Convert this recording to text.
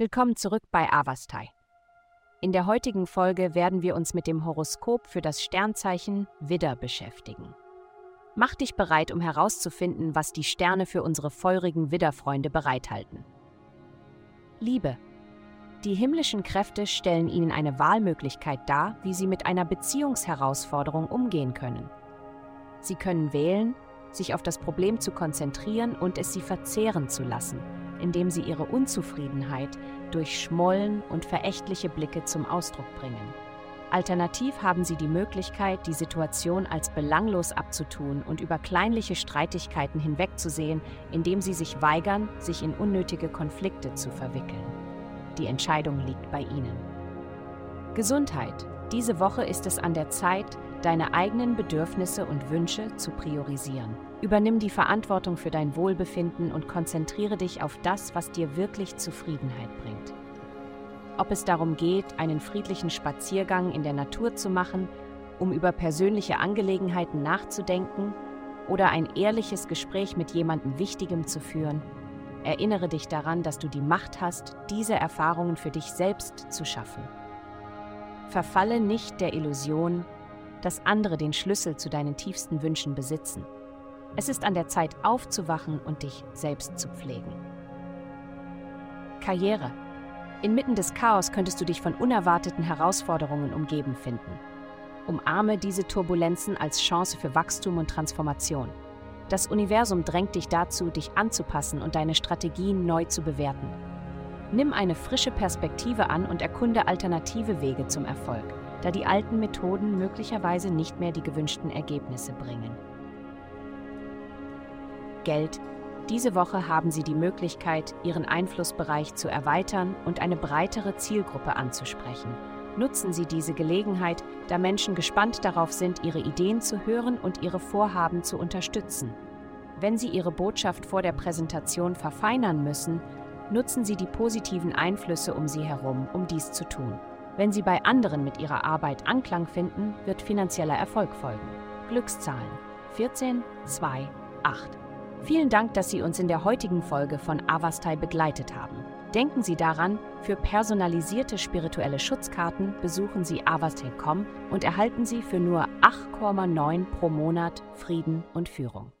Willkommen zurück bei Avastai. In der heutigen Folge werden wir uns mit dem Horoskop für das Sternzeichen Widder beschäftigen. Mach dich bereit, um herauszufinden, was die Sterne für unsere feurigen Widderfreunde bereithalten. Liebe. Die himmlischen Kräfte stellen ihnen eine Wahlmöglichkeit dar, wie sie mit einer Beziehungsherausforderung umgehen können. Sie können wählen, sich auf das Problem zu konzentrieren und es sie verzehren zu lassen, indem sie ihre Unzufriedenheit durch Schmollen und verächtliche Blicke zum Ausdruck bringen. Alternativ haben sie die Möglichkeit, die Situation als belanglos abzutun und über kleinliche Streitigkeiten hinwegzusehen, indem sie sich weigern, sich in unnötige Konflikte zu verwickeln. Die Entscheidung liegt bei ihnen. Gesundheit. Diese Woche ist es an der Zeit, deine eigenen Bedürfnisse und Wünsche zu priorisieren. Übernimm die Verantwortung für dein Wohlbefinden und konzentriere dich auf das, was dir wirklich Zufriedenheit bringt. Ob es darum geht, einen friedlichen Spaziergang in der Natur zu machen, um über persönliche Angelegenheiten nachzudenken oder ein ehrliches Gespräch mit jemandem Wichtigem zu führen, erinnere dich daran, dass du die Macht hast, diese Erfahrungen für dich selbst zu schaffen. Verfalle nicht der Illusion, dass andere den Schlüssel zu deinen tiefsten Wünschen besitzen. Es ist an der Zeit aufzuwachen und dich selbst zu pflegen. Karriere. Inmitten des Chaos könntest du dich von unerwarteten Herausforderungen umgeben finden. Umarme diese Turbulenzen als Chance für Wachstum und Transformation. Das Universum drängt dich dazu, dich anzupassen und deine Strategien neu zu bewerten. Nimm eine frische Perspektive an und erkunde alternative Wege zum Erfolg, da die alten Methoden möglicherweise nicht mehr die gewünschten Ergebnisse bringen. Geld. Diese Woche haben Sie die Möglichkeit, Ihren Einflussbereich zu erweitern und eine breitere Zielgruppe anzusprechen. Nutzen Sie diese Gelegenheit, da Menschen gespannt darauf sind, Ihre Ideen zu hören und Ihre Vorhaben zu unterstützen. Wenn Sie Ihre Botschaft vor der Präsentation verfeinern müssen, nutzen Sie die positiven Einflüsse um Sie herum, um dies zu tun. Wenn Sie bei anderen mit Ihrer Arbeit Anklang finden, wird finanzieller Erfolg folgen. Glückszahlen 14, 2, 8. Vielen Dank, dass Sie uns in der heutigen Folge von Avastai begleitet haben. Denken Sie daran, für personalisierte spirituelle Schutzkarten besuchen Sie avastai.com und erhalten Sie für nur 8,9 pro Monat Frieden und Führung.